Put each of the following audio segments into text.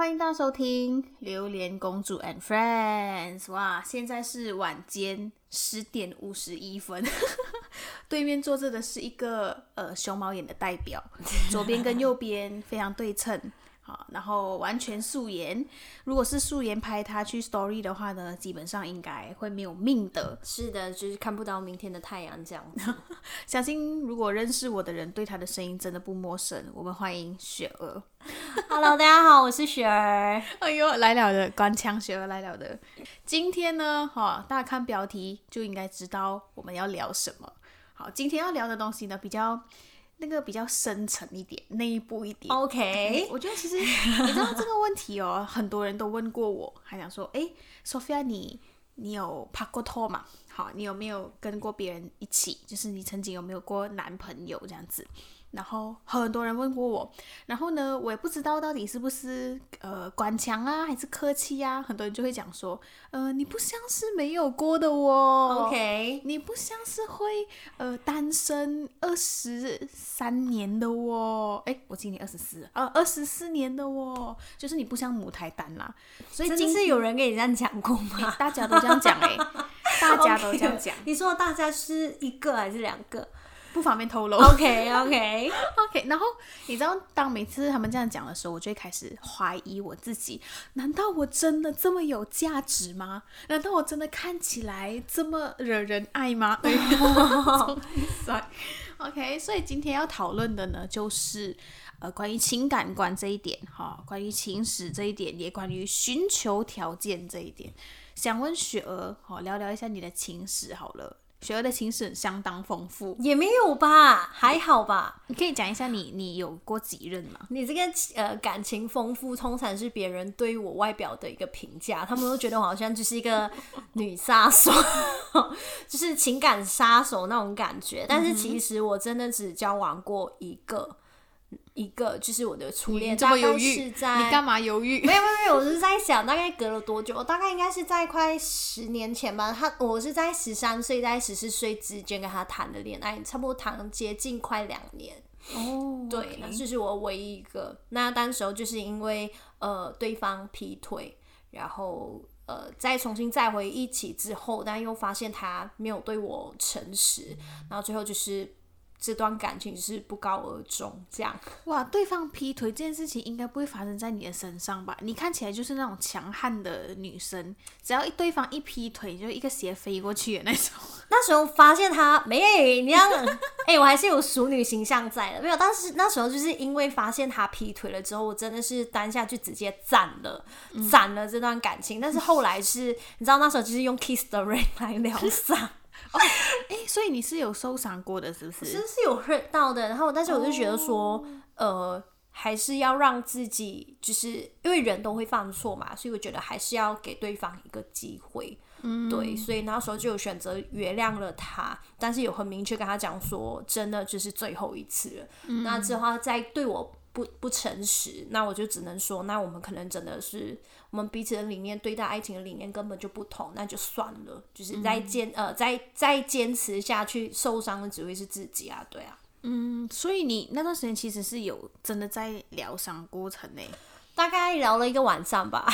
欢迎大家收听《榴莲公主 and Friends》。哇，现在是晚间十点五十一分，对面坐着的是一个呃熊猫眼的代表，左边跟右边非常对称。好，然后完全素颜。如果是素颜拍他去 Story 的话呢，基本上应该会没有命的。是的，就是看不到明天的太阳这样子。相信如果认识我的人对他的声音真的不陌生。我们欢迎雪儿。Hello，大家好，我是雪儿。哎呦，来了的官腔雪儿来了的。今天呢，哈，大家看标题就应该知道我们要聊什么。好，今天要聊的东西呢，比较那个比较深层一点，内部一点。OK，我觉得其实 你知道这个问题哦，很多人都问过我，还想说，哎，Sophia，你你有拍过拖吗？好，你有没有跟过别人一起？就是你曾经有没有过男朋友这样子？然后很多人问过我，然后呢，我也不知道到底是不是呃官腔啊，还是客气啊？很多人就会讲说，呃，你不像是没有过的哦。OK，你不像是会呃单身二十三年的哦，哎，我今年二十四，呃，二十四年的哦，就是你不像母胎单啦，所以今真的是有人跟你这样讲过吗？大家都这样讲哎、大家都这样讲 你说大家是一个还是两个不方便透露。？OK OK，OK，然后你知道，当每次他们这样讲的时候，我就会开始怀疑我自己：难道我真的这么有价值吗？难道我真的看起来这么惹人爱吗？哎终于帅 OK，所以今天要讨论的呢，就是呃关于情感观这一点，哈，关于情史这一点，也关于寻求条件这一点。想问雪儿，好聊聊一下你的情史好了。雪儿的情史相当丰富，也没有吧，还好吧。你可以讲一下你你有过几任吗？你这个呃感情丰富，通常是别人对我外表的一个评价，他们都觉得我好像就是一个女杀手，就是情感杀手那种感觉。但是其实我真的只交往过一个，一个就是我的初恋，你这么大概犹豫，是在你干嘛犹豫？没有没有没有，我是在想大概隔了多久？大概应该是在快十年前吧。他我是在十三岁在十四岁之间跟他谈的恋爱，差不多谈接近快两年。哦，对，那这是我唯一一个。那当时候就是因为呃对方劈腿，然后呃再重新再回一起之后，但又发现他没有对我诚实，然后最后就是这段感情是不告而终，这样。哇，对方劈腿这件事情应该不会发生在你的身上吧？你看起来就是那种强悍的女生，只要一对方一劈腿，就一个斜飞过去的那种。那时候发现他没，你要 哎、我还是有熟女形象在的，没有。但是那时候就是因为发现他劈腿了之后，我真的是当下就直接斩了，斩了这段感情。但是后来是，你知道那时候就是用 Kiss the Rain 来疗伤，哎，所以你是有收藏过的，是不是？其实是有到的。然后，但是我就觉得说，呃。还是要让自己，就是因为人都会犯错嘛，所以我觉得还是要给对方一个机会。对，所以那时候就有选择原谅了他，但是有很明确跟他讲说，真的就是最后一次了。那之后他再对我不不诚实，那我就只能说，那我们可能真的是我们彼此的理念，对待爱情的理念根本就不同，那就算了，就是再坚、呃再再坚持下去，受伤的只会是自己啊，对啊。嗯，所以你那段时间其实是有真的在疗伤过程呢，大概聊了一个晚上吧。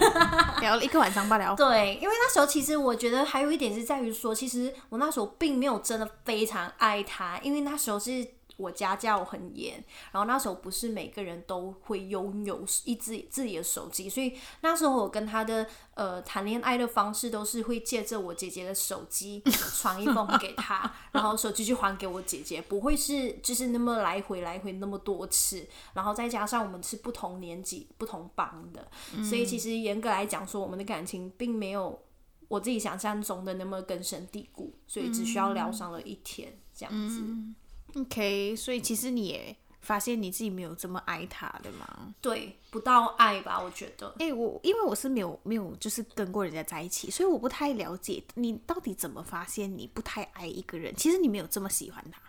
聊了一个晚上吧，聊。对，因为那时候其实我觉得还有一点是在于说，其实我那时候并没有真的非常爱他，因为那时候是我家教很严，然后那时候不是每个人都会拥有一自自己的手机，所以那时候我跟他的呃谈恋爱的方式都是会借着我姐姐的手机 传一封给他，然后手机就还给我姐姐，不会是就是那么来回来回那么多次，然后再加上我们是不同年级、不同班的，所以其实严格来讲说，我们的感情并没有我自己想象中的那么根深蒂固，所以只需要疗伤了一天这样子。OK，所以其实你也发现你自己没有这么爱他的嘛？对，不到爱吧，我觉得。哎、我因为我是没有没有就是跟过人家在一起，所以我不太了解你到底怎么发现你不太爱一个人。其实你没有这么喜欢他。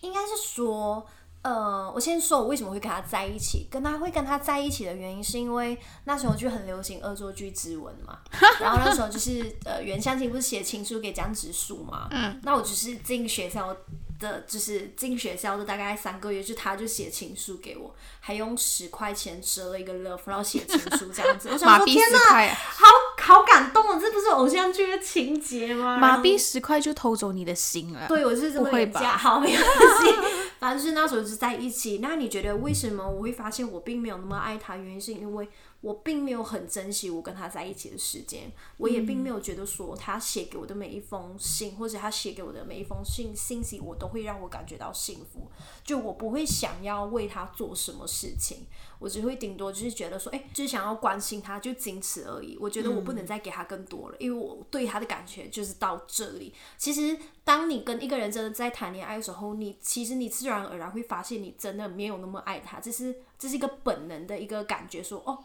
应该是说，呃，我先说我为什么会跟他在一起。跟他会跟他在一起的原因，是因为那时候就很流行恶作剧之吻嘛。然后那时候就是呃，袁湘琴不是写情书给江直树嘛？嗯。那我只是进学校的，就是进学校的大概三个月，就他就写情书给我，还用十块钱折了一个 love，然后写情书这样子。我想说，天哪，好好感动啊！这不是偶像剧的情节吗？马币十块就偷走你的心了。对，我是这么不会吧，好没关系。反正就是那时候是在一起。那你觉得为什么我会发现我并没有那么爱他？原因是因为我并没有很珍惜我跟他在一起的时间，我也并没有觉得说他写给我的每一封信，或者他写给我的每一封信信息，我都会让我感觉到幸福。就我不会想要为他做什么事情，我只会顶多就是觉得说，哎、就是想要关心他，就仅此而已。我觉得我不能再给他更多了，因为我对他的感觉就是到这里。其实，当你跟一个人真的在谈恋爱的时候，你其实你自然而然会发现，你真的没有那么爱他，这是这是一个本能的一个感觉说哦，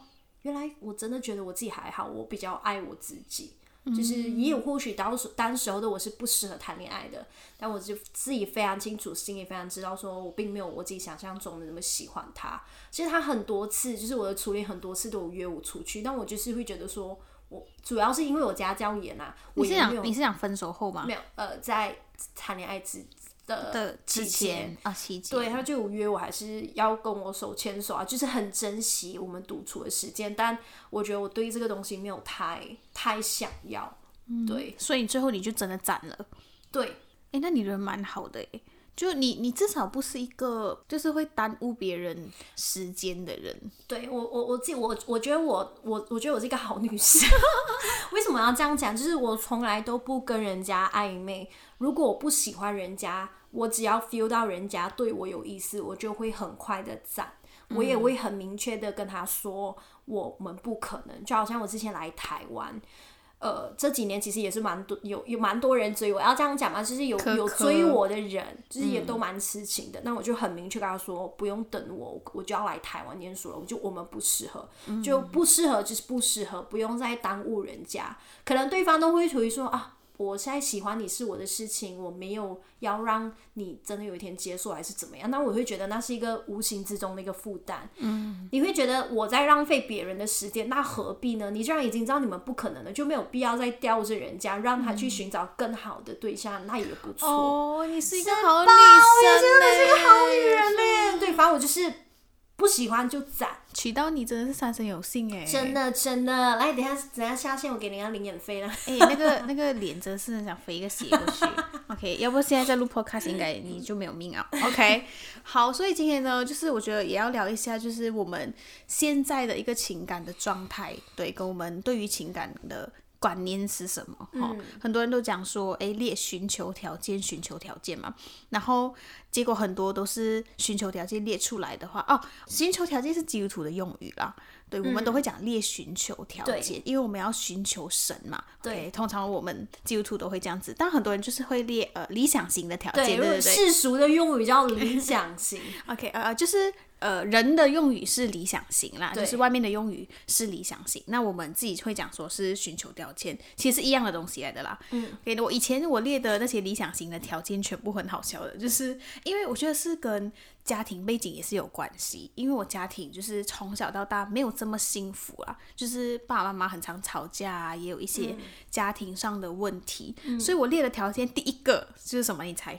原来我真的觉得我自己还好，我比较爱我自己。就是也有或许当时当时候的我是不适合谈恋爱的，但我就自己非常清楚，心里非常知道，说我并没有我自己想象中的那么喜欢他。其实他很多次，就是我的初恋很多次都有约我出去，但我就是会觉得说，我主要是因为我家教严啊，我你是想你是想分手后吗？没有呃在谈恋爱之的的之期间前啊，期间对，他就有约我，还是要跟我手牵手啊，就是很珍惜我们独处的时间。但我觉得我对这个东西没有太太想要，对所以最后你就真的斩了。对哎，那你人蛮好的哎，就你你至少不是一个就是会耽误别人时间的人。对，我我我自己我我觉得我我我觉得我是一个好女生。为什么要这样讲？就是我从来都不跟人家暧昧。如果我不喜欢人家，我只要 feel 到人家对我有意思，我就会很快的赞。我也会很明确的跟他说，我们不可能。就好像我之前来台湾，呃，这几年其实也是蛮多有有蛮多人追我，要这样讲嘛，就是有有追我的人，就是也都蛮痴情的。那我就很明确跟他说，不用等我，我就要来台湾念书了。我就我们不适合，就不适合就是不适合，不用再耽误人家。可能对方都会处于说啊。我现在喜欢你是我的事情，我没有要让你真的有一天接受还是怎么样，那我会觉得那是一个无形之中的一个负担。嗯，你会觉得我在浪费别人的时间，那何必呢？你既然已经知道你们不可能了，就没有必要再吊着人家，让他去寻找更好的对象，那也不错。哦，你是一个好女吧我也生真的是个好女嘞人呢。对，反正我就是不喜欢就斩，娶到你真的是三生有幸哎，真。的真的。来，等一下等一下下线，我给人家零眼飞了。哎、那个那个脸真的是很想飞一个斜过去。OK，要不现在在录 Podcast，应该你就没有命啊。OK，好，所以今天呢，就是我觉得也要聊一下，就是我们现在的一个情感的状态，对，跟我们对于情感的观念是什么？哈、很多人都讲说，哎，列寻求条件，寻求条件嘛，然后结果很多都是寻求条件列出来的话，哦，寻求条件是基督徒的用语啦。对，我们都会讲列寻求条对件，因为我们要寻求神嘛。对通常我们基督徒都会这样子，但很多人就是会列呃理想型的条件，对对对。世俗的用语叫理想型。OK，呃，就是呃人的用语是理想型啦，就是外面的用语是理想型。那我们自己会讲说是寻求条件，其实是一样的东西来的啦。嗯，OK，我以前我列的那些理想型的条件全部很好笑的，就是因为我觉得是跟家庭背景也是有关系，因为我家庭就是从小到大没有这么幸福啊，就是爸爸妈妈很常吵架啊，也有一些家庭上的问题，所以我列的条件第一个就是什么？你猜？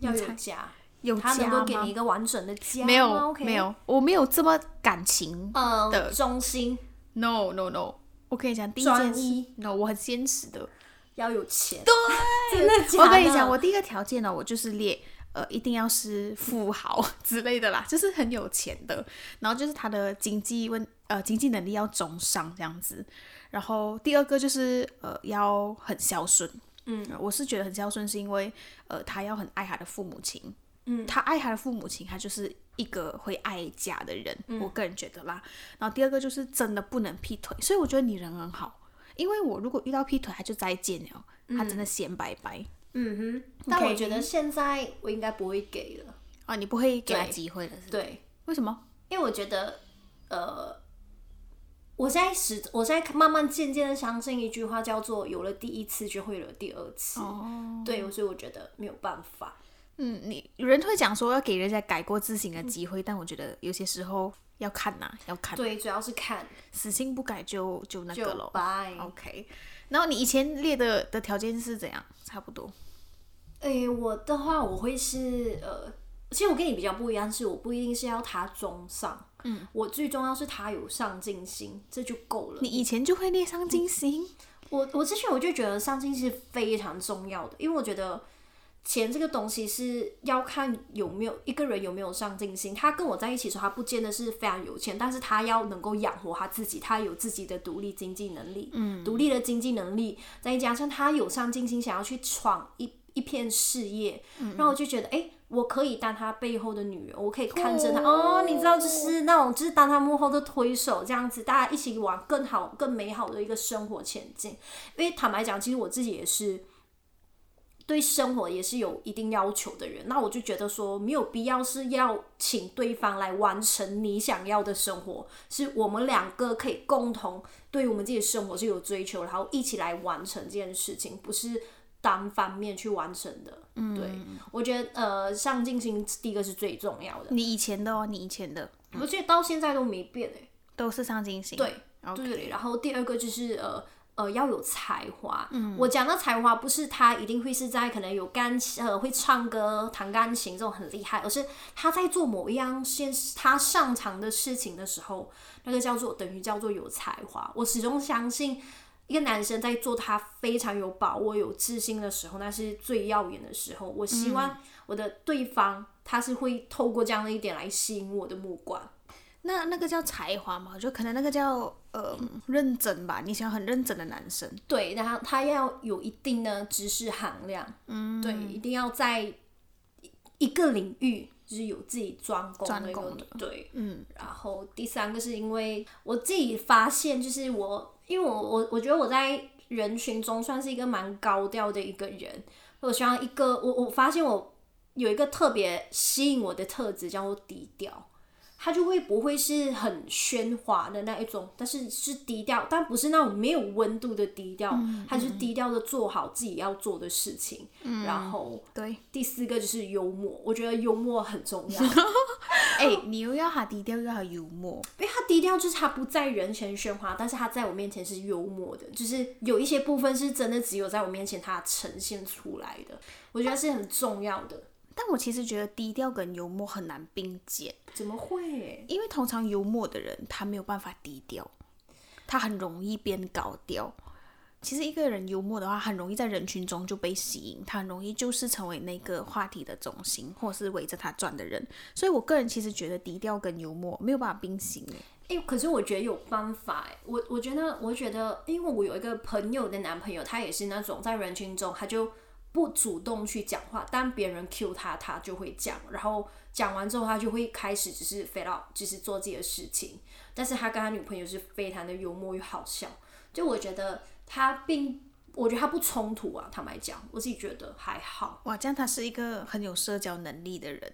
要有家，有他能够给你一个完整的家没有没，有，我没有这么感情。嗯，的忠心，No no no，我跟你讲，第一件事，No，我很坚持的。要有钱，对，真的假的？我跟你讲，我第一个条件呢，我就是列呃，一定要是富豪 之类的啦，就是很有钱的，然后就是他的经济问呃经济能力要中上这样子。然后第二个就是呃要很孝顺，嗯，我是觉得很孝顺，是因为呃他要很爱他的父母亲，嗯，他爱他的父母亲，他就是一个会爱家的人，我个人觉得啦。然后第二个就是真的不能劈腿，所以我觉得你人很好，因为我如果遇到劈腿，他就再见了，他真的先拜拜。嗯哼，但我觉得现在我应该不会给了，啊，你不会给他机会了？对，为什么？因为我觉得，呃，我现在始，我现在慢慢渐渐的相信一句话，叫做“有了第一次就会有了第二次”。哦，对，所以我觉得没有办法。嗯，你有人会讲说要给人家改过自新的机会，但我觉得有些时候要看呐、要看，对，主要是看死性不改就就那个就咯。拜。OK，然后你以前列的的条件是怎样？差不多。诶、我的话我会是呃，其实我跟你比较不一样，是我不一定是要他中上，嗯，我最重要是他有上进心，这就够了。你以前就会列上进心，我我之前我就觉得上进心是非常重要的，因为我觉得钱这个东西是要看有没有一个人有没有上进心。他跟我在一起的时候，他不见得是非常有钱，但是他要能够养活他自己，他有自己的独立经济能力，嗯，独立的经济能力，再加上他有上进心，想要去闯一一片事业，嗯然后我就觉得，哎、我可以当他背后的女人，我可以看着他，哦，你知道，就是那种，就是当他幕后的推手，这样子，大家一起往更好、更美好的一个生活前进。因为坦白讲，其实我自己也是对生活也是有一定要求的人，那我就觉得说没有必要是要请对方来完成你想要的生活，是我们两个可以共同对我们自己的生活是有追求，然后一起来完成这件事情，不是单方面去完成的。嗯，对，我觉得呃，上进心第一个是最重要的，你以前的哦，你以前的。我觉得到现在都没变诶、都是上进心。对对，然后第二个就是呃呃要有才华。嗯，我讲的才华不是他一定会是在可能有钢琴呃会唱歌、弹钢琴这种很厉害，而是他在做某一样现他擅长的事情的时候，那个叫做等于叫做有才华。我始终相信。一个男生在做他非常有把握、有自信的时候，那是最耀眼的时候。我希望我的对方他是会透过这样的一点来吸引我的目光。那那个叫才华嘛，就可能那个叫呃认真吧。你喜欢很认真的男生，对，然后他要有一定的知识含量，嗯，对，一定要在一个领域就是有自己专攻的专攻的对，嗯，然后第三个是因为我自己发现，就是我，因为我我我觉得我在人群中算是一个蛮高调的一个人，我希望一个我我发现我有一个特别吸引我的特质叫做低调。他就会不会是很喧哗的那一种，但是是低调，但不是那种没有温度的低调，他就是低调的做好自己要做的事情。然后对，第四个就是幽默，我觉得幽默很重要，哎、你又要他低调，又要他幽默，因为他低调就是他不在人前喧哗，但是他在我面前是幽默的，就是有一些部分是真的只有在我面前他呈现出来的，我觉得是很重要的。但我其实觉得低调跟幽默很难并肩，怎么会？因为通常幽默的人他没有办法低调，他很容易变高调。其实一个人幽默的话，很容易在人群中就被吸引，他很容易就是成为那个话题的中心，或是围着他转的人。所以我个人其实觉得低调跟幽默没有办法并行诶。哎、可是我觉得有办法哎，我我觉得，我觉得，因为我有一个朋友的男朋友，他也是那种在人群中，他就不主动去讲话，当别人 cue 他，他就会讲，然后讲完之后，他就会开始只是飞到，就是做自己的事情。但是他跟他女朋友是非常的幽默又好笑，就我觉得他并，我觉得他不冲突啊，坦白讲，我自己觉得还好。哇，这样他是一个很有社交能力的人，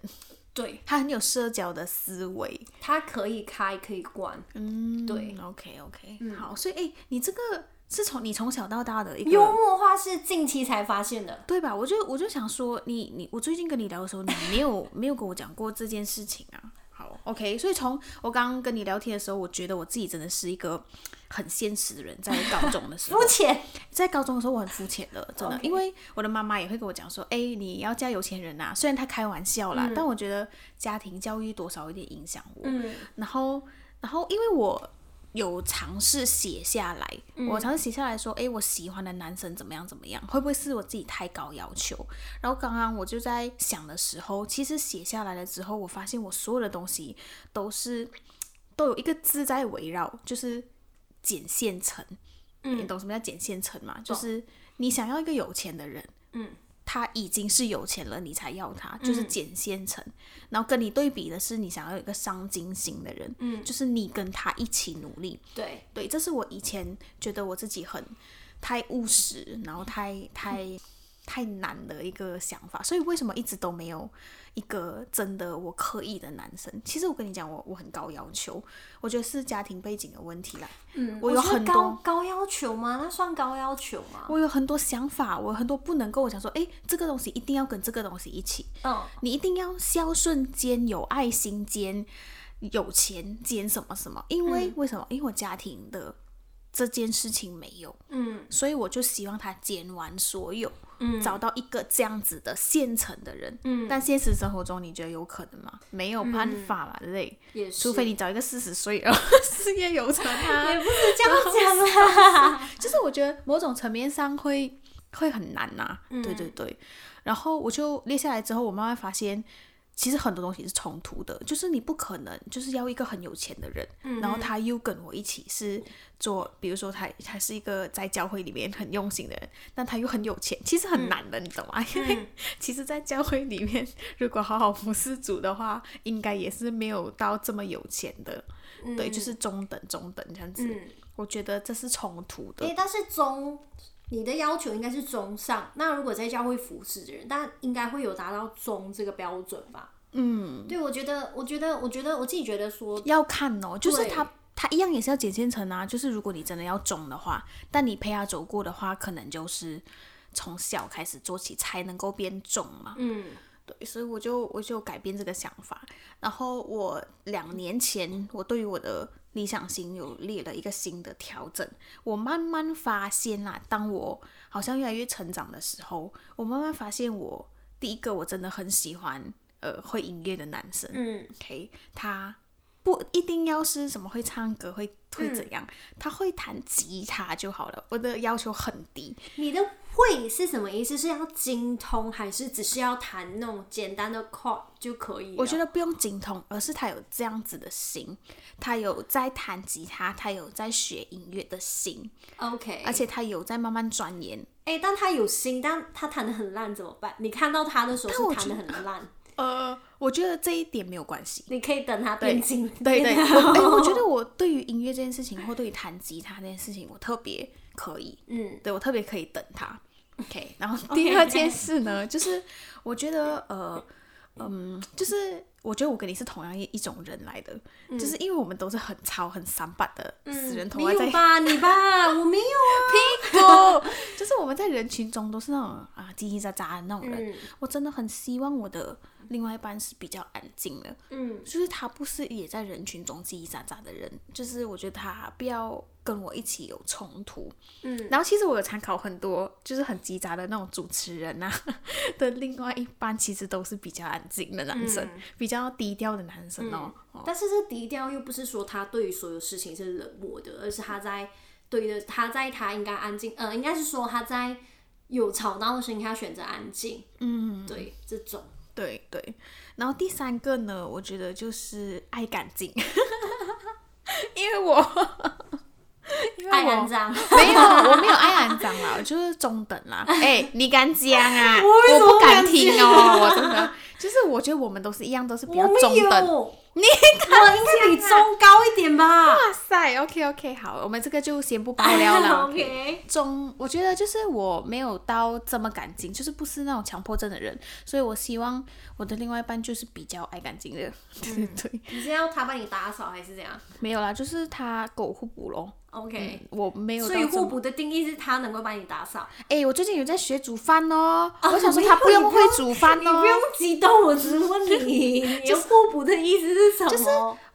对。他很有社交的思维。他可以开可以关，嗯，对，OK OK，、好，所以哎，你这个是从你从小到大的一个幽默化是近期才发现的。对吧？我就我就想说，你你我最近跟你聊的时候，你没有 没有跟我讲过这件事情啊。好，OK，所以从我刚刚跟你聊天的时候，我觉得我自己真的是一个很现实的人，在高中的时候 肤，浅，在高中的时候我很肤浅的，真的因为我的妈妈也会跟我讲说，哎、你要嫁有钱人呐、虽然她开玩笑啦，但我觉得家庭教育多少有点影响我。嗯然后，然后因为我有尝试写下来，我尝试写下来说，诶，我喜欢的男生怎么样怎么样，会不会是我自己太高要求？然后刚刚我就在想的时候，其实写下来了之后，我发现我所有的东西都是都有一个字在围绕，就是捡现成。你懂什么叫捡现成吗？就是你想要一个有钱的人，嗯，他已经是有钱了，你才要他，就是捡现成。然后跟你对比的是，你想要有一个上进心的人，嗯，就是你跟他一起努力。对，对，这是我以前觉得我自己很太务实，然后太太太难的一个想法，所以为什么一直都没有一个真的我刻意的男生？其实我跟你讲，我我很高要求，我觉得是家庭背景的问题啦。嗯，我有很多高要求吗？那算高要求吗？我有很多想法，我有很多不能够我想说，诶，这个东西一定要跟这个东西一起，嗯，你一定要孝顺兼有爱心兼有钱兼什么什么，因为、为什么？因为我家庭的这件事情没有，嗯，所以我就希望他兼完所有。找到一个这样子的现成的人。嗯，但现实生活中你觉得有可能吗？没有办法嘛，累。除非你找一个四十岁然后 事业有成啊，也不是这样讲啦。就是我觉得某种层面上会会很难呐、对对对。然后我就列下来之后，我慢慢发现，其实很多东西是冲突的，就是你不可能就是要一个很有钱的人，然后他又跟我一起是做，比如说他他是一个在教会里面很用心的人，但他又很有钱，其实很难的，你懂吗？因为其实，在教会里面，如果好好服侍主的话，应该也是没有到这么有钱的，对，就是中等中等这样子。嗯，我觉得这是冲突的诶、。但是中，你的要求应该是中上。那如果在教会服侍的人，但应该会有达到中这个标准吧？嗯，对，我觉得，我觉得，我觉得我自己觉得说，要看哦，就是他他一样也是要剪线成啊。就是如果你真的要中的话，但你陪他走过的话，可能就是从小开始做起才能够变重嘛。嗯对，所以我就我就改变这个想法。然后我两年前，我对于我的理想型有列了一个新的调整。我慢慢发现啦，当我好像越来越成长的时候，我慢慢发现我第一个我真的很喜欢呃会音乐的男生。嗯 OK，他不一定要是什么会唱歌，会会怎样，他会弹吉他就好了。我的要求很低，你的会是什么意思？是要精通，还是只是要弹那种简单的 chord 就可以？我觉得不用精通，而是他有这样子的心，他有在弹吉他，他有在学音乐的心，OK，而且他有在慢慢钻研。哎、但他有心，但他弹的很烂怎么办？你看到他的时候是弹的很烂，呃，我觉得这一点没有关系。你可以等他变精。对对，变我哎、我觉得 我对于音乐这件事情，或对于弹吉他这件事情，我特别可以。嗯对我特别可以等他。OK，然后 第二件事呢，就是我觉得呃嗯，就是我觉得我跟你是同样一一种人来的，就是因为我们都是很糙很散板的死人头没啊，在有吧？你吧？我没有啊。不，就是我们在人群中都是那种啊叽叽喳喳的那种人。嗯我真的很希望我的另外一半是比较安静的，嗯就是他不是也在人群中叽叽喳喳的人，就是我觉得他不要跟我一起有冲突。嗯，然后其实我有参考很多，就是很叽喳的那种主持人啊 的另外一半，其实都是比较安静的男生，嗯比较低调的男生哦。哦。但是这低调又不是说他对于所有事情是冷漠的，而是他在对的，他在他应该安静，呃，应该是说他在有吵闹的声音，他选择安静。嗯，对，这种。对对，然后第三个呢，我觉得就是爱干净，因为我 爱我安脏。没有，我没有爱安脏啦，我 就是中等啦。哎、你敢讲啊？我不敢敢听哦，我真的就是我觉得我们都是一样，都是比较中等。有，你我应该比中高一点吧。哇塞，OK OK，好，我们这个就先不爆料了。OK，中，我觉得就是我没有到这么干净，就是不是那种强迫症的人，所以我希望我的另外一半就是比较爱干净的。对对对，你是要他帮你打扫还是怎样没有啦，就是他跟我互补咯。？OK，我没有所以互补的定义是他能够帮你打扫。哎、我最近有在学煮饭哦。啊我想说他不用会煮饭哦。你不用激动，我只是问你，你互补的意思是什么？就是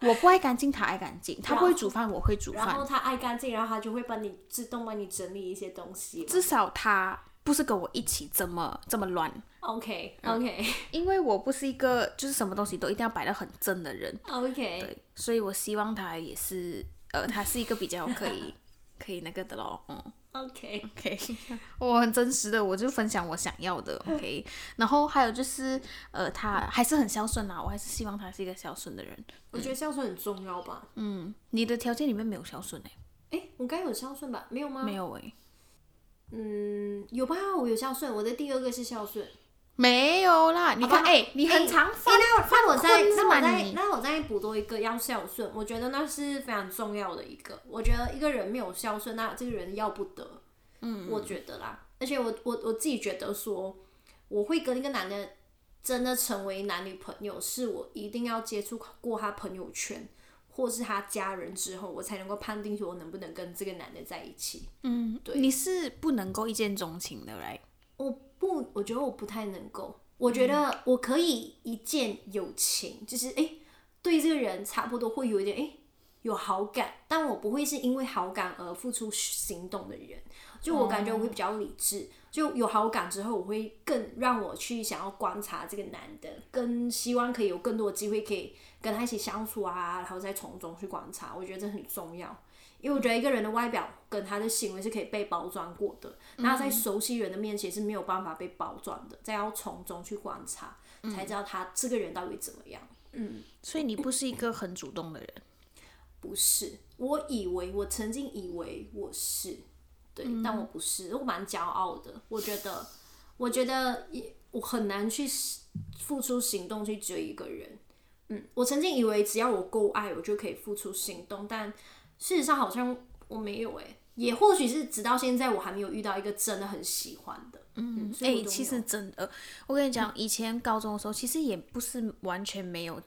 我不爱干净，他爱干净；他不会煮饭，我会煮饭。然后他爱干净，然后他就会帮你自动帮你整理一些东西。至少他不是跟我一起这么这么乱，OK 嗯 OK 因为我不是一个就是什么东西都一定要摆得很正的人。OK，对，所以我希望他也是，呃，他是一个比较可以可以那个的咯，嗯。OK，OK，我很真实的，我就分享我想要的，OK。然后还有就是，呃，他还是很孝顺啦，我还是希望他是一个孝顺的人。我觉得孝顺很重要吧。嗯，你的条件里面没有孝顺哎、哎，我该有孝顺吧？没有吗？没。有哎、嗯，有吧？我有孝顺，我的第二个是孝顺。没有啦。你看，好吧哎、你很哎常哎犯那那我再困那再那我再补多一个要孝顺，我觉得那是非常重要的一个。我觉得一个人没有孝顺，那这个人要不得。嗯，我觉得啦，而且我我我自己觉得说，我会跟一个男的真的成为男女朋友，是我一定要接触过他朋友圈或是他家人之后，我才能够判定说我能不能跟这个男的在一起。嗯，对你是不能够一见钟情的来。我不，我觉得我不太能够。我觉得我可以一见有情，就是诶，对这个人差不多会有一点诶有好感，但我不会是因为好感而付出行动的人。就我感觉我会比较理智，就有好感之后，我会更让我去想要观察这个男的，更希望可以有更多的机会可以跟他一起相处啊，然后再从中去观察。我觉得这很重要，因为我觉得一个人的外表跟他的行为是可以被包装过的，那在熟悉人的面前是没有办法被包装的，再要从中去观察，才知道他这个人到底怎么样。嗯，所以你不是一个很主动的人，不是，我以为我曾经以为我是。对，但我不是，我蛮骄傲的。我觉得，我觉得也我很难去付出行动去追一个人。嗯，我曾经以为只要我够爱，我就可以付出行动，但事实上好像我没有诶。也或许是直到现在，我还没有遇到一个真的很喜欢的。嗯，哎，其实真的，我跟你讲，以前高中的时候，其实也不是完全没有。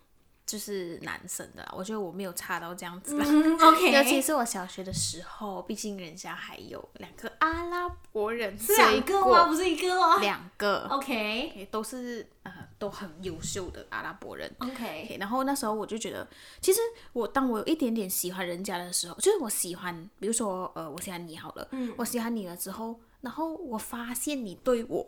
就是男生的，我觉得我没有差到这样子。OK，尤其是我小学的时候，毕竟人家还有两个阿拉伯人，是两个吗？不是一个吗？两个。OK，都是呃都很优秀的阿拉伯人。OK，然后那时候我就觉得，其实我当我有一点点喜欢人家的时候，就是我喜欢，比如说呃我喜欢你好了，嗯，我喜欢你了之后，然后我发现你对我。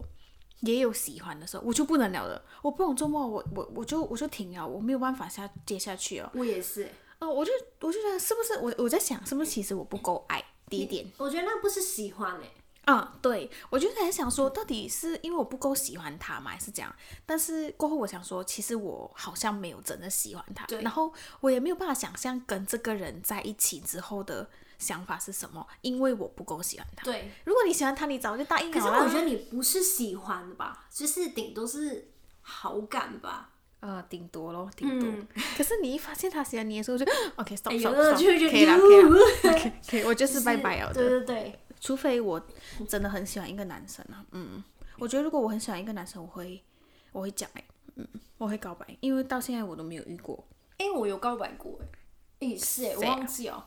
也有喜欢的时候，我就不能聊了。我不懂周末，我我我就我就停了，我没有办法下接下去哦。我也是，哦，我就我就觉得是不是我我在想，是不是其实我不够爱第一点？我觉得那不是喜欢诶。嗯，对，我就在想说，到底是因为我不够喜欢他嘛，还是这样？但是过后我想说，其实我好像没有真的喜欢他，然后我也没有办法想象跟这个人在一起之后的。想法是什么？因为我不够喜欢他。对，如果你喜欢他，你早就答应了。可是我觉得你不是喜欢吧？就是顶多是好感吧。呃，顶多咯，顶多。可是你一发现他喜欢你的时候，就 OK，stop，stop，可以了，可以了，可以，我就是拜拜了。对对对。除非我真的很喜欢一个男生啊，嗯，我觉得如果我很喜欢一个男生，我会，我会讲哎，嗯，我会告白，因为到现在我都没有遇过。哎，我有告白过哎，哎是哎，我忘记哦。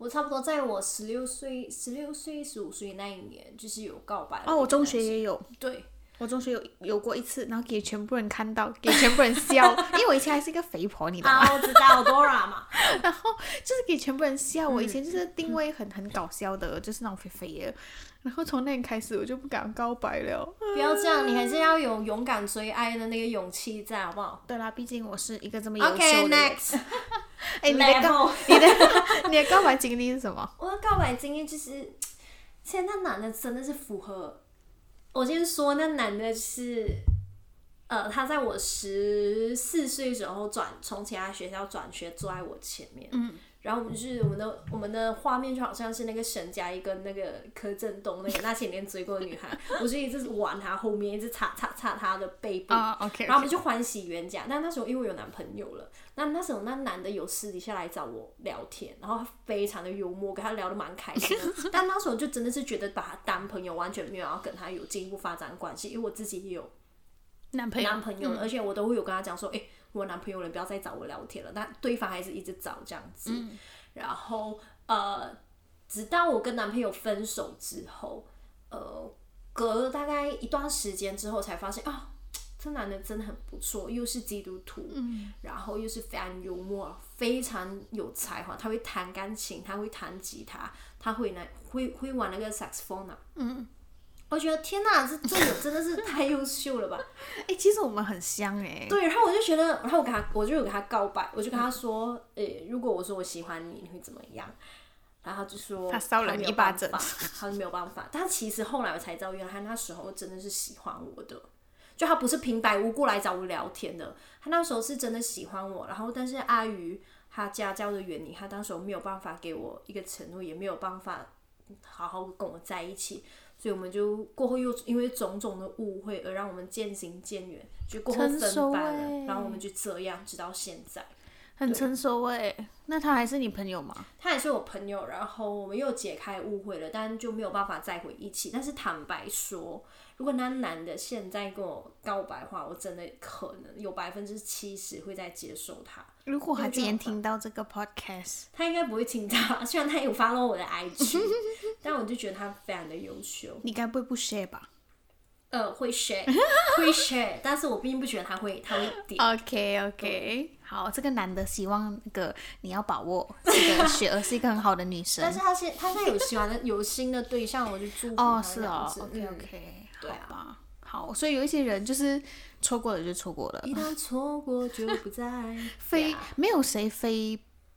我差不多在我十六岁、十六岁、十五岁那一年，就是有告白。哦，我中学也有。对，我中学有有过一次，然后给全部人看到，给全部人笑，因为我以前还是一个肥婆，你知道吗？我知道，Dora 嘛。然后就是给全部人笑，我以前就是定位很很搞笑的，就是那种肥肥的。然后从那天开始，我就不敢告白了。不要这样，你还是要有勇敢追爱的那个勇气在，好不好？对啦，毕竟我是一个这么优秀的。哎，你的告，你的你的告白经历是什么？我的告白经历就是，现在那男的真的是符合。我先说，那男的是，呃，他在我十四岁时候转从其他学校转学，坐在我前面。嗯。然后我们就是我们的我们的画面就好像是那个沈佳宜跟那个柯震东那个那些年追过的女孩，我就一直玩她后面，一直擦擦擦她的背部，然后我们就欢喜冤家。但那时候因为我有男朋友了，那那时候那男的有私底下来找我聊天，然后他非常的幽默，跟他聊得蛮开心的。但那时候就真的是觉得把他当朋友，完全没有要跟他有进一步发展关系，因为我自己也有男朋友，男朋友，而且我都会有跟他讲说，哎。我男朋友了，不要再找我聊天了。但对方还是一直找这样子，然后呃，直到我跟男朋友分手之后，呃，隔了大概一段时间之后，才发现啊，这男的真的很不错，又是基督徒，然后又是非常幽默，非常有才华。他会弹钢琴，他会弹吉他，他会那会会玩那个萨克斯风啊。嗯。我觉得天呐，这这个真的是太优秀了吧！哎，其实我们很香哎。对，然后我就觉得，然后我跟他，我就有跟他告白，我就跟他说，诶，如果我说我喜欢你，你会怎么样？然后他就说，他烧了一巴掌，他就没有办法。但其实后来我才知道，原来他那时候真的是喜欢我的，就他不是平白无故来找我聊天的，他那时候是真的喜欢我。然后，但是碍于他家教的原因，他当时没有办法给我一个承诺，也没有办法好好跟我在一起。所以我们就过后又因为种种的误会而让我们渐行渐远，就过后分班了，然后我们就这样直到现在。很成熟哎，那他还是你朋友吗？他还是我朋友，然后我们又解开误会了，但就没有办法再回一起。但是坦白说，如果那男的现在跟我告白的话，我真的可能有百分之七十会再接受他。如果他今天听到这个 podcast，他应该不会听到，虽然他有 follow 我的 IG，但我就觉得他非常的优秀。你该不会不 share 吧？呃，会 share，会 share，但是我并不觉得他会，他会点。OK OK。好，这个男的希望那个你要把握这个 雪儿是一个很好的女生但。是他现他现在有喜欢的有新的对象，我就祝福他哦，，OK 嗯 OK，对啊好吧，好，所以有一些人就是错过了就错过了，一旦错过就不再 非呀没有谁非。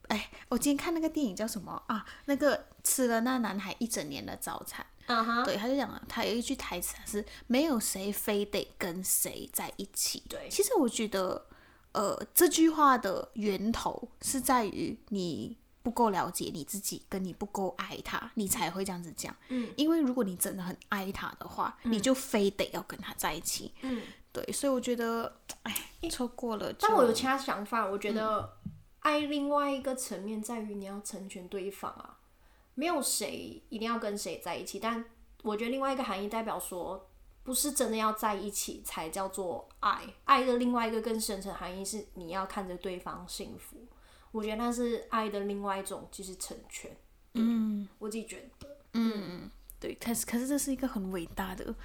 哎，我今天看那个电影叫什么啊？那个吃了那男孩一整年的早餐。啊哈，对，他就讲了，他有一句台词是没有谁非得跟谁在一起。对其实我觉得，呃，这句话的源头是在于你不够了解你自己，跟你不够爱他，你才会这样子讲。嗯，因为如果你真的很爱他的话，你就非得要跟他在一起。嗯，对，所以我觉得，哎，错过了。但我有其他想法，我觉得爱另外一个层面在于你要成全对方啊，没有谁一定要跟谁在一起，但我觉得另外一个含义代表说，不是真的要在一起才叫做爱，爱的另外一个更深层含义是你要看着对方幸福，我觉得那是爱的另外一种就是成全，嗯，我自己觉得。嗯。对，可是可是这是一个很伟大的，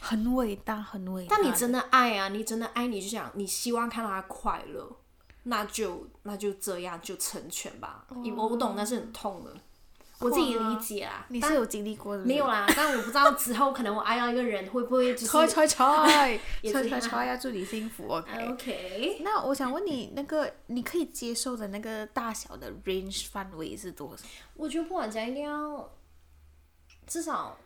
很伟大，很伟大的。但你真的爱啊，你真的爱，你就想你希望看到他快乐，那就那就这样就成全吧。因为我懂那是很痛的，我自己理解啦。你是有经历过的，没有啦？但我不知道之后可能我爱到一个人会不会就是猜 猜猜，也是猜猜猜，要祝你幸福，OK。OK？那我想问你，那个你可以接受的那个大小的 range 范围是多少？我觉得不管怎样，一定要至少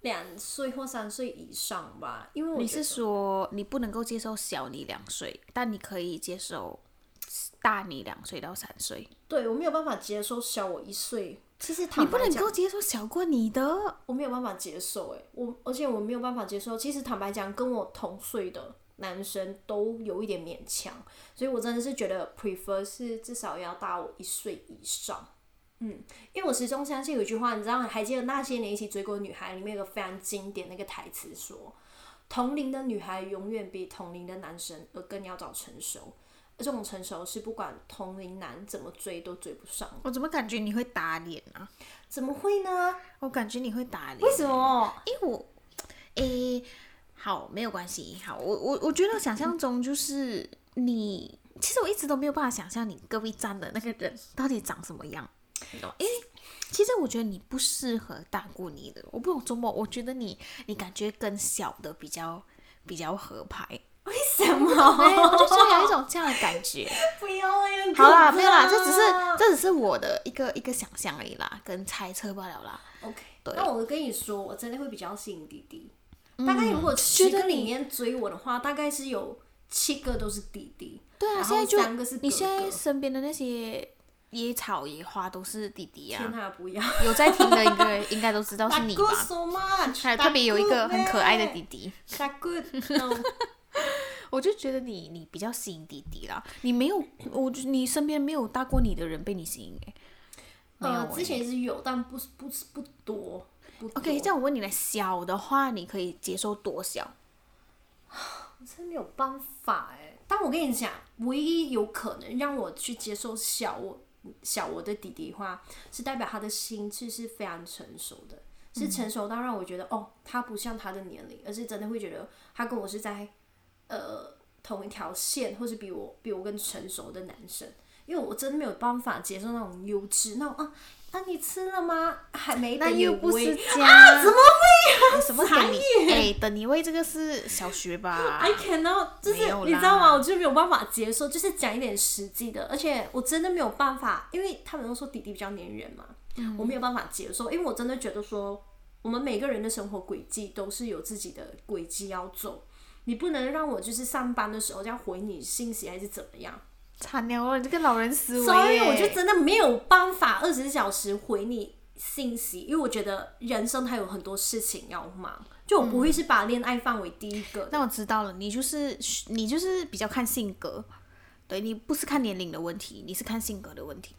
两岁或三岁以上吧，因为我你是说你不能够接受小你两岁，但你可以接受大你两岁到三岁？对我没有办法接受小我一岁。其实坦你不能，够接受小过你的？我没有办法接受哎，我而且我没有办法接受。其实坦白讲，跟我同岁的男生都有一点勉强，所以我真的是觉得 prefer 是至少要大我一岁以上。嗯，因为我始终相信有一句话，你知道，还记得那些年一起追过的女孩里面有个非常经典那个台词说，同龄的女孩永远比同龄的男生而更要早成熟，而这种成熟是不管同龄男怎么追都追不上。我怎么感觉你会打脸啊？怎么会呢？我感觉你会打脸。为什么？因为我，诶、好，没有关系。好，我我我觉得想象中就是你，其实我一直都没有办法想象你隔壁站的那个人到底长什么样，你懂吗？因为其实我觉得你不适合大过你的，我不懂周末，我觉得你你感觉跟小的比较比较合拍，为什么？哎，我就觉得有一种这样的感觉。不要了，好啦，没有啦，这只是这只是我的一个一个想象而已啦，跟猜测罢了啦。OK。对那我跟你说，我真的会比较吸引弟弟。大概如果十觉得你个里面追我的话，大概是有七个都是弟弟。对啊，现在就你现在身边的那些野草野花都是弟弟天啊，哪，不要！有在听的应该 应该都知道是你吧？so much，还特别有一个很可爱的弟弟 good，no 我就觉得你你比较吸引弟弟啦，你没有，我就你身边没有大过你的人被你吸引哎、呃，欸之前是有，但不是不是不多。不多 OK，这样我问你来，小的话你可以接受多小？我真没有办法哎。但我跟你讲，唯一有可能让我去接受小我小我的弟弟的话，是代表他的心智是非常成熟的，是成熟到让我觉得、哦，他不像他的年龄，而是真的会觉得他跟我是在呃同一条线，或是比我比我更成熟的男生。因为我真的没有办法接受那种优质那种啊，啊你吃了吗？还没那又不是喂这样，怎么会？什么等你？哎、等你喂这个是小学吧 I？cannot，就是你知道吗？我就没有办法接受，就是讲一点实际的，而且我真的没有办法，因为他们都说弟弟比较粘人嘛，我没有办法接受，因为我真的觉得说，我们每个人的生活轨迹都是有自己的轨迹要走，你不能让我就是上班的时候这样回你信息还是怎么样，惨了哦，你这个老人思维所以我就真的没有办法二十四小时回你信息，因为我觉得人生还有很多事情要忙，就我不会是把恋爱放为第一个的。那我知道了，你就是你就是比较看性格，对你不是看年龄的问题，你是看性格的问题。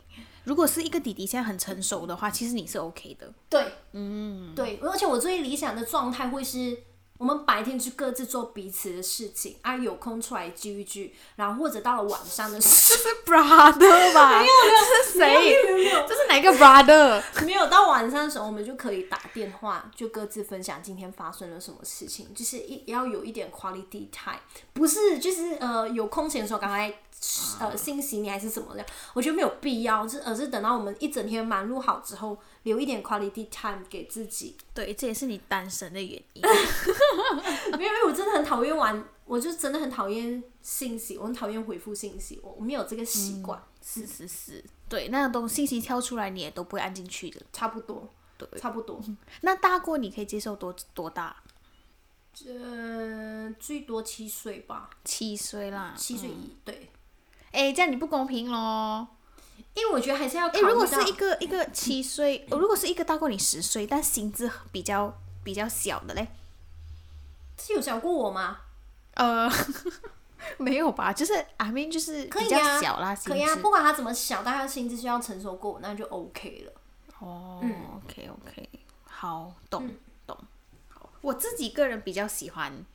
如果是一个弟弟现在很成熟的话，其实你是 OK 的。对，嗯，对，而且我最理想的状态会是我们白天去各自做彼此的事情，啊，有空出来聚一聚，然后或者到了晚上的时候，是 brother 吧？没有没有，这是谁？这是哪个 brother？没有到晚上的时候，我们就可以打电话，就各自分享今天发生了什么事情，就是一要有一点 quality time，不是就是呃有空闲的时候赶快呃信息你还是什么的，我觉得没有必要，是而是等到我们一整天忙碌好之后，留一点 quality time 给自己。对，这也是你单身的原因。没有，因为我真的很讨厌玩，我就真的很讨厌信息，我很讨厌回复信息，我我没有这个习惯，是是是，对，那种信息跳出来你也都不会按进去的。差不多，对，差不多，那大过你可以接受多多大？呃，最多七岁吧，七岁啦。七岁以对，哎、这样你不公平咯。因为我觉得还是要考哎、虑到，如果是一个一个七岁，呃如果是一个大过你十岁，但心智比较比较小的嘞，是有想过我吗？呃，没有吧？就是 I mean 就是比较可以啊小啦，可以啊，不管他怎么小，但他心智需要成熟过我，那就 OK 了。哦、嗯 o k OK，好，懂、懂。好，我自己个人比较喜欢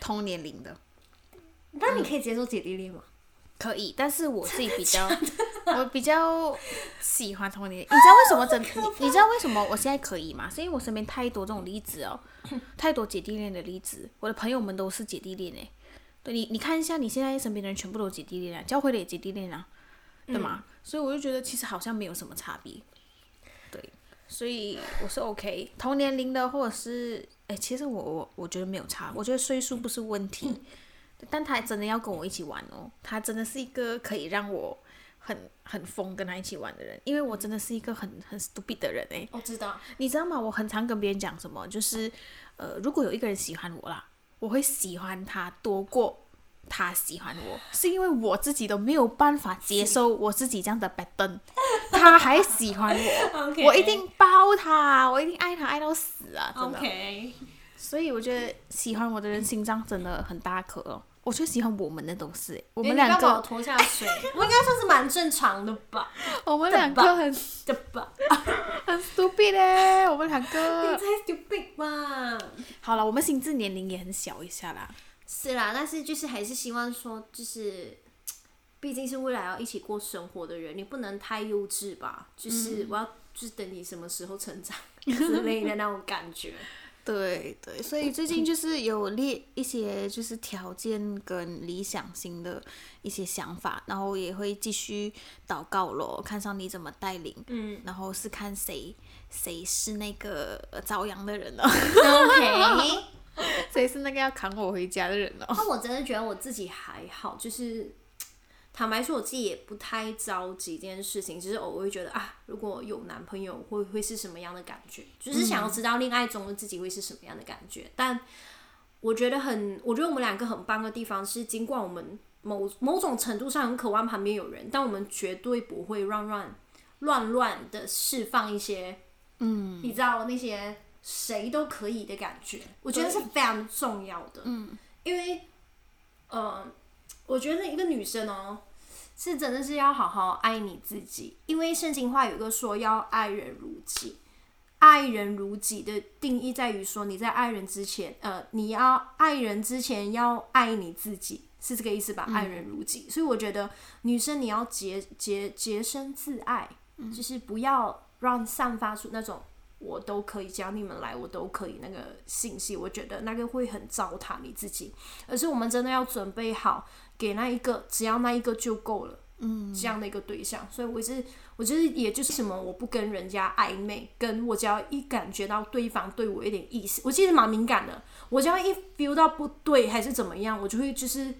同年龄的。那你可以接受姐弟恋吗？可以，但是我自己比较，我比较喜欢同年龄。你知道为什么真？你你知道为什么我现在可以吗？是因为我身边太多这种例子哦，太多姐弟恋的例子。我的朋友们都是姐弟恋诶。对你，你看一下你现在身边的人全部都是姐弟恋啊，教会的也姐弟恋啊，对吗？所以我就觉得其实好像没有什么差别。对，所以我是 OK 同年龄的，或者是哎，其实我我我觉得没有差，我觉得岁数不是问题。但他真的要跟我一起玩哦，他真的是一个可以让我很很疯跟他一起玩的人，因为我真的是一个很很 stupid 的人诶，我知道，你知道吗？我很常跟别人讲什么，就是呃，如果有一个人喜欢我啦，我会喜欢他多过他喜欢我，是因为我自己都没有办法接受我自己这样的 pattern，他还喜欢我 我一定包他，我一定爱他爱到死啊，真的。OK，所以我觉得喜欢我的人心脏真的很大颗哦。我最喜欢我们的都是欸，我我们两把我个，拖下水，我应该算是蛮正常的吧？我们两个很的吧？很 stupid 嘞，我们两你个。才 stupid 吧？好了，我们心智年龄也很小一下啦。是啦，但是就是还是希望说，就是毕竟是未来要一起过生活的人，你不能太幼稚吧？就是我要就是等你什么时候成长 之类的那种感觉。对对，所以最近就是有列一些就是条件跟理想型的一些想法，然后也会继续祷告咯，看上帝怎么带领，嗯然后是看谁谁是那个呃遭殃的人呢？，OK。谁是那个要扛我回家的人呢？那我真的觉得我自己还好，就是坦白说，我自己也不太着急这件事情，只是偶尔会觉得啊，如果有男朋友会会是什么样的感觉，就是想要知道恋爱中的自己会是什么样的感觉。但我觉得很，我觉得我们两个很棒的地方是，尽管我们某某种程度上很渴望旁边有人，但我们绝对不会乱乱乱乱的释放一些，嗯，你知道那些谁都可以的感觉，我觉得是非常重要的。嗯，因为，呃，我觉得一个女生哦，是真的是要好好爱你自己，因为圣经话有一个说要爱人如己。爱人如己的定义在于说，你在爱人之前，呃，你要爱人之前要爱你自己，是这个意思吧？爱人如己，所以我觉得女生你要洁洁洁身自爱，就是不要让散发出那种我都可以，只要你们来我都可以那个信息，我觉得那个会很糟蹋你自己，而是我们真的要准备好给那一个，只要那一个就够了。嗯，这样的一个对象，所以我是，我就是，也就是什么，我不跟人家暧昧，跟我只要一感觉到对方对我有点意思，我其实蛮敏感的，我只要一 feel 到不对还是怎么样，我就会就是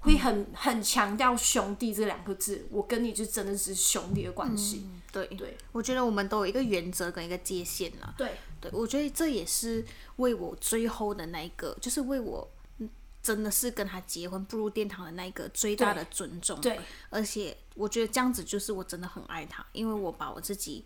会很很强调兄弟这两个字，我跟你就真的是兄弟的关系，对。对。我觉得我们都有一个原则跟一个界限了。对，对，我觉得这也是为我最后的那一个，就是为我嗯真的是跟他结婚步入殿堂的那一个最大的尊重。对，而且我觉得这样子就是我真的很爱他，因为我把我自己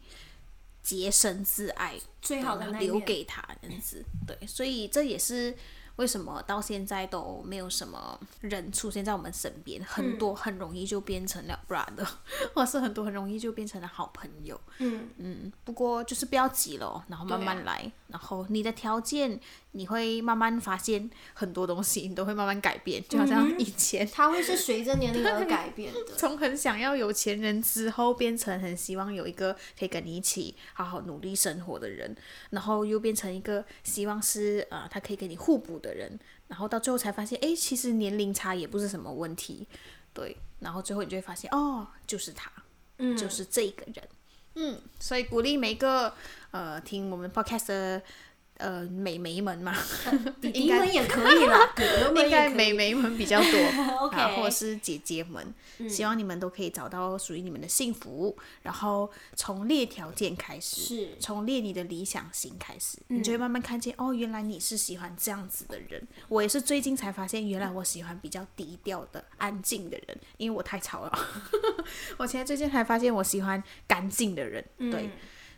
洁身自爱，最好的留给他这样子。对，所以这也是为什么到现在都没有什么人出现在我们身边？很多很容易就变成了 brother，或是很多很容易就变成了好朋友。嗯嗯，不过就是不要急咯，然后慢慢来，然后你的条件你会慢慢发现很多东西，你都会慢慢改变，就好像以前。它会是随着年龄而改变的。从很想要有钱人之后，变成很希望有一个可以跟你一起好好努力生活的人，然后又变成一个希望是呃他可以跟你互补的人，然后到最后才发现，哎，其实年龄差也不是什么问题，对，然后最后你就会发现，哦，就是他，嗯，就是这个人，嗯，所以鼓励每个呃听我们 podcast 的。呃，美眉们嘛，弟弟们也可以啦，哥哥们应该。美眉们比较多 OK 啊，或者是姐姐们，希望你们都可以找到属于你们的幸福，然后从列条件开始，是从列你的理想型开始，你就会慢慢看见，哦，原来你是喜欢这样子的人。我也是最近才发现，原来我喜欢比较低调的、安静的人，因为我太吵了。我现在最近才发现，我喜欢干净的人，对，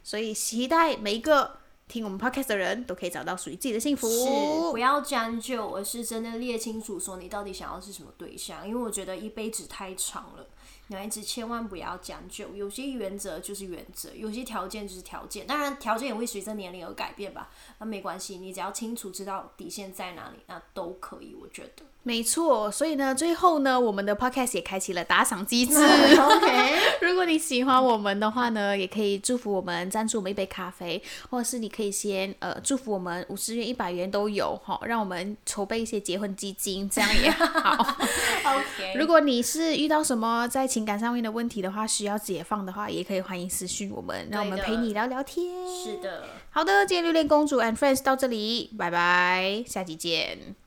所以期待每一个。听我们 podcast 的人都可以找到属于自己的幸福。是不要将就，而是真的列清楚，说你到底想要是什么对象。因为我觉得一辈子太长了，女孩子千万不要将就。有些原则就是原则，有些条件就是条件。当然，条件也会随着年龄而改变吧。那没关系，你只要清楚知道底线在哪里，那都可以。我觉得。没错，所以呢，最后呢，我们的 podcast 也开启了打赏机制。OK，如果你喜欢我们的话呢，也可以祝福我们，赞助我们一杯咖啡，或者是你可以先呃祝福我们五十元、一百元都有哈，让我们筹备一些结婚基金，这样也好。OK，如果你是遇到什么在情感上面的问题的话，需要解放的话，也可以欢迎私讯我们，让我们陪你聊聊天。是的。好的，今天榴莲公主 and friends 到这里，拜拜，下期见。